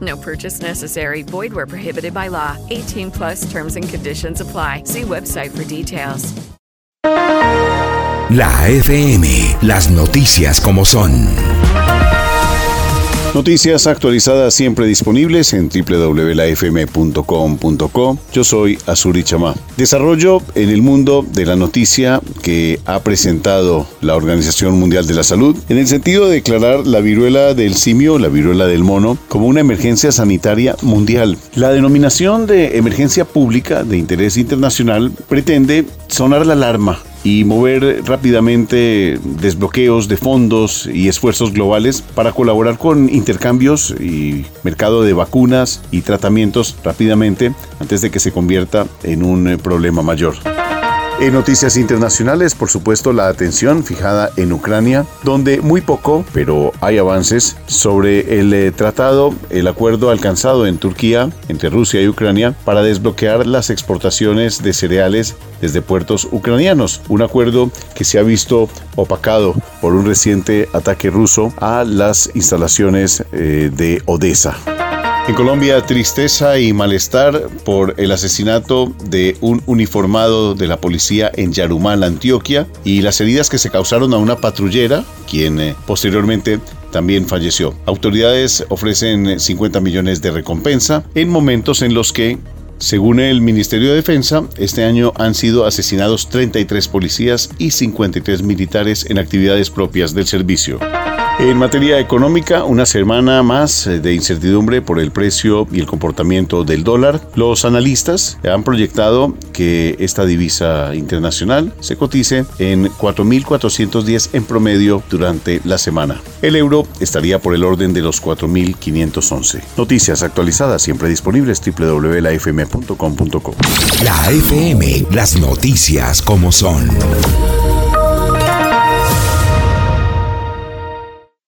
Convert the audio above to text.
No purchase necessary. Void where prohibited by law. 18 plus terms and conditions apply. See website for details. La FM, las noticias como son. Noticias actualizadas siempre disponibles en www.lafm.com.co. Yo soy Azuri Chamá. Desarrollo en el mundo de la noticia que ha presentado la Organización Mundial de la Salud en el sentido de declarar la viruela del simio, la viruela del mono, como una emergencia sanitaria mundial. La denominación de emergencia pública de interés internacional pretende sonar la alarma y mover rápidamente desbloqueos de fondos y esfuerzos globales para colaborar con intercambios y mercado de vacunas y tratamientos rápidamente antes de que se convierta en un problema mayor. En noticias internacionales, por supuesto, la atención fijada en Ucrania, donde muy poco, pero hay avances sobre el eh, tratado, el acuerdo alcanzado en Turquía entre Rusia y Ucrania para desbloquear las exportaciones de cereales desde puertos ucranianos. Un acuerdo que se ha visto opacado por un reciente ataque ruso a las instalaciones eh, de Odessa. En Colombia, tristeza y malestar por el asesinato de un uniformado de la policía en Yarumal, Antioquia, y las heridas que se causaron a una patrullera, quien eh, posteriormente también falleció. Autoridades ofrecen 50 millones de recompensa en momentos en los que según el Ministerio de Defensa, este año han sido asesinados 33 policías y 53 militares en actividades propias del servicio. En materia económica, una semana más eh, de incertidumbre por el precio y el comportamiento del dólar. Los analistas han proyectado que esta divisa internacional se cotice en 4.410 en promedio durante la semana. El euro estaría por el orden de los 4.511. Noticias actualizadas siempre disponibles www.lafm.com.co. La FM, las noticias como son.